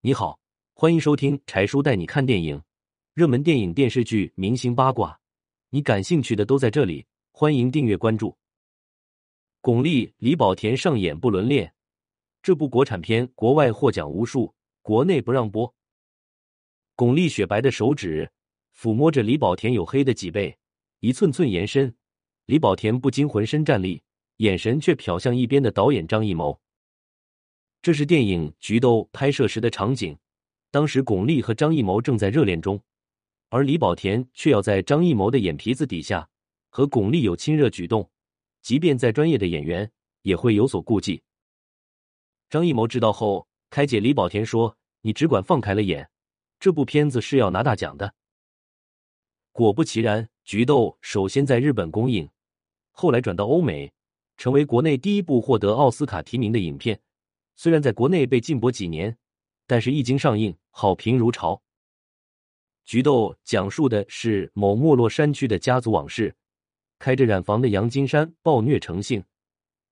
你好，欢迎收听柴叔带你看电影，热门电影、电视剧、明星八卦，你感兴趣的都在这里。欢迎订阅关注。巩俐、李保田上演不伦恋，这部国产片国外获奖无数，国内不让播。巩俐雪白的手指抚摸着李保田黝黑的脊背，一寸寸延伸，李保田不禁浑身战栗，眼神却瞟向一边的导演张艺谋。这是电影《菊豆》拍摄时的场景，当时巩俐和张艺谋正在热恋中，而李保田却要在张艺谋的眼皮子底下和巩俐有亲热举动，即便再专业的演员也会有所顾忌。张艺谋知道后，开解李保田说：“你只管放开了演，这部片子是要拿大奖的。”果不其然，《菊豆》首先在日本公映，后来转到欧美，成为国内第一部获得奥斯卡提名的影片。虽然在国内被禁播几年，但是一经上映，好评如潮。《菊豆》讲述的是某没落山区的家族往事。开着染房的杨金山暴虐成性，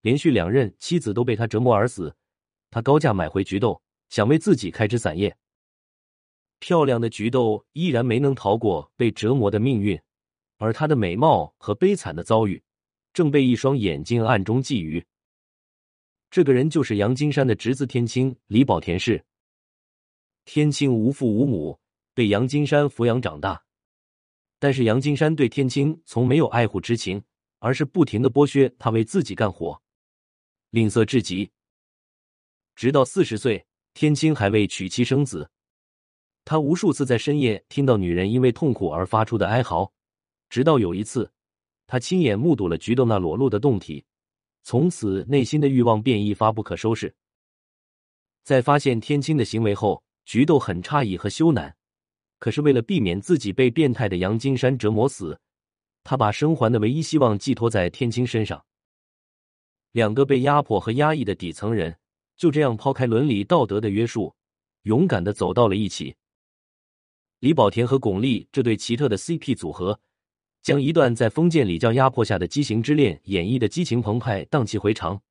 连续两任妻子都被他折磨而死。他高价买回菊豆，想为自己开枝散叶。漂亮的菊豆依然没能逃过被折磨的命运，而她的美貌和悲惨的遭遇，正被一双眼睛暗中觊觎。这个人就是杨金山的侄子天青李保田氏。天青无父无母，被杨金山抚养长大。但是杨金山对天青从没有爱护之情，而是不停的剥削他为自己干活，吝啬至极。直到四十岁，天青还未娶妻生子。他无数次在深夜听到女人因为痛苦而发出的哀嚎，直到有一次，他亲眼目睹了菊豆那裸露的胴体。从此，内心的欲望便一发不可收拾。在发现天青的行为后，菊豆很诧异和羞赧。可是为了避免自己被变态的杨金山折磨死，他把生还的唯一希望寄托在天青身上。两个被压迫和压抑的底层人，就这样抛开伦理道德的约束，勇敢的走到了一起。李保田和巩俐这对奇特的 CP 组合。将一段在封建礼教压迫下的畸形之恋演绎的激情澎湃、荡气回肠，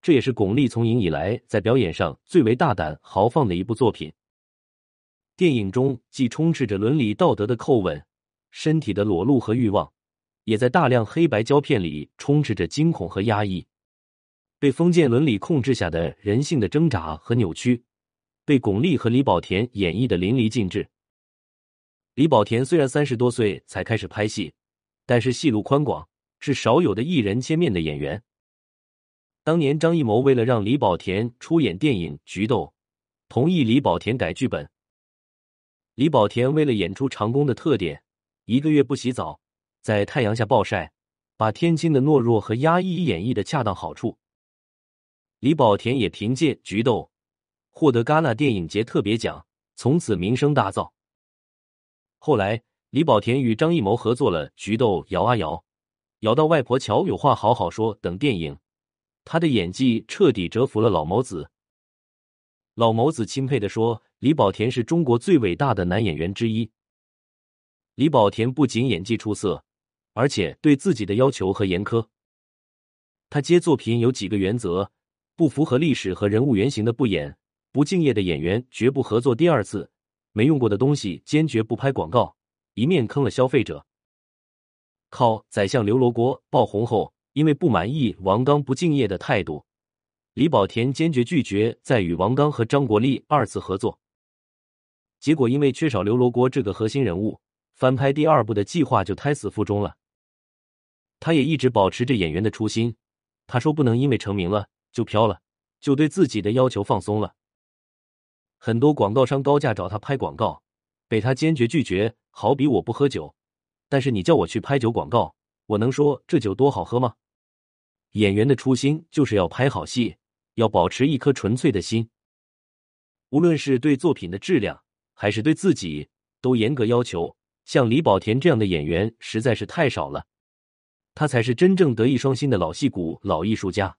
这也是巩俐从影以来在表演上最为大胆豪放的一部作品。电影中既充斥着伦理道德的叩问、身体的裸露和欲望，也在大量黑白胶片里充斥着惊恐和压抑。被封建伦理控制下的人性的挣扎和扭曲，被巩俐和李保田演绎的淋漓尽致。李保田虽然三十多岁才开始拍戏。但是戏路宽广，是少有的艺人千面的演员。当年张艺谋为了让李保田出演电影《菊豆》，同意李保田改剧本。李保田为了演出长工的特点，一个月不洗澡，在太阳下暴晒，把天津的懦弱和压抑演绎的恰当好处。李保田也凭借《菊豆》获得戛纳电影节特别奖，从此名声大噪。后来。李保田与张艺谋合作了《菊豆》《摇啊摇》，摇到外婆桥有话好好说等电影，他的演技彻底折服了老谋子。老谋子钦佩的说：“李保田是中国最伟大的男演员之一。”李保田不仅演技出色，而且对自己的要求和严苛。他接作品有几个原则：不符合历史和人物原型的不演，不敬业的演员绝不合作第二次，没用过的东西坚决不拍广告。一面坑了消费者，靠宰相刘罗锅爆红后，因为不满意王刚不敬业的态度，李保田坚决拒绝再与王刚和张国立二次合作。结果因为缺少刘罗锅这个核心人物，翻拍第二部的计划就胎死腹中了。他也一直保持着演员的初心，他说不能因为成名了就飘了，就对自己的要求放松了。很多广告商高价找他拍广告。被他坚决拒绝，好比我不喝酒，但是你叫我去拍酒广告，我能说这酒多好喝吗？演员的初心就是要拍好戏，要保持一颗纯粹的心。无论是对作品的质量，还是对自己，都严格要求。像李保田这样的演员实在是太少了，他才是真正德艺双馨的老戏骨、老艺术家。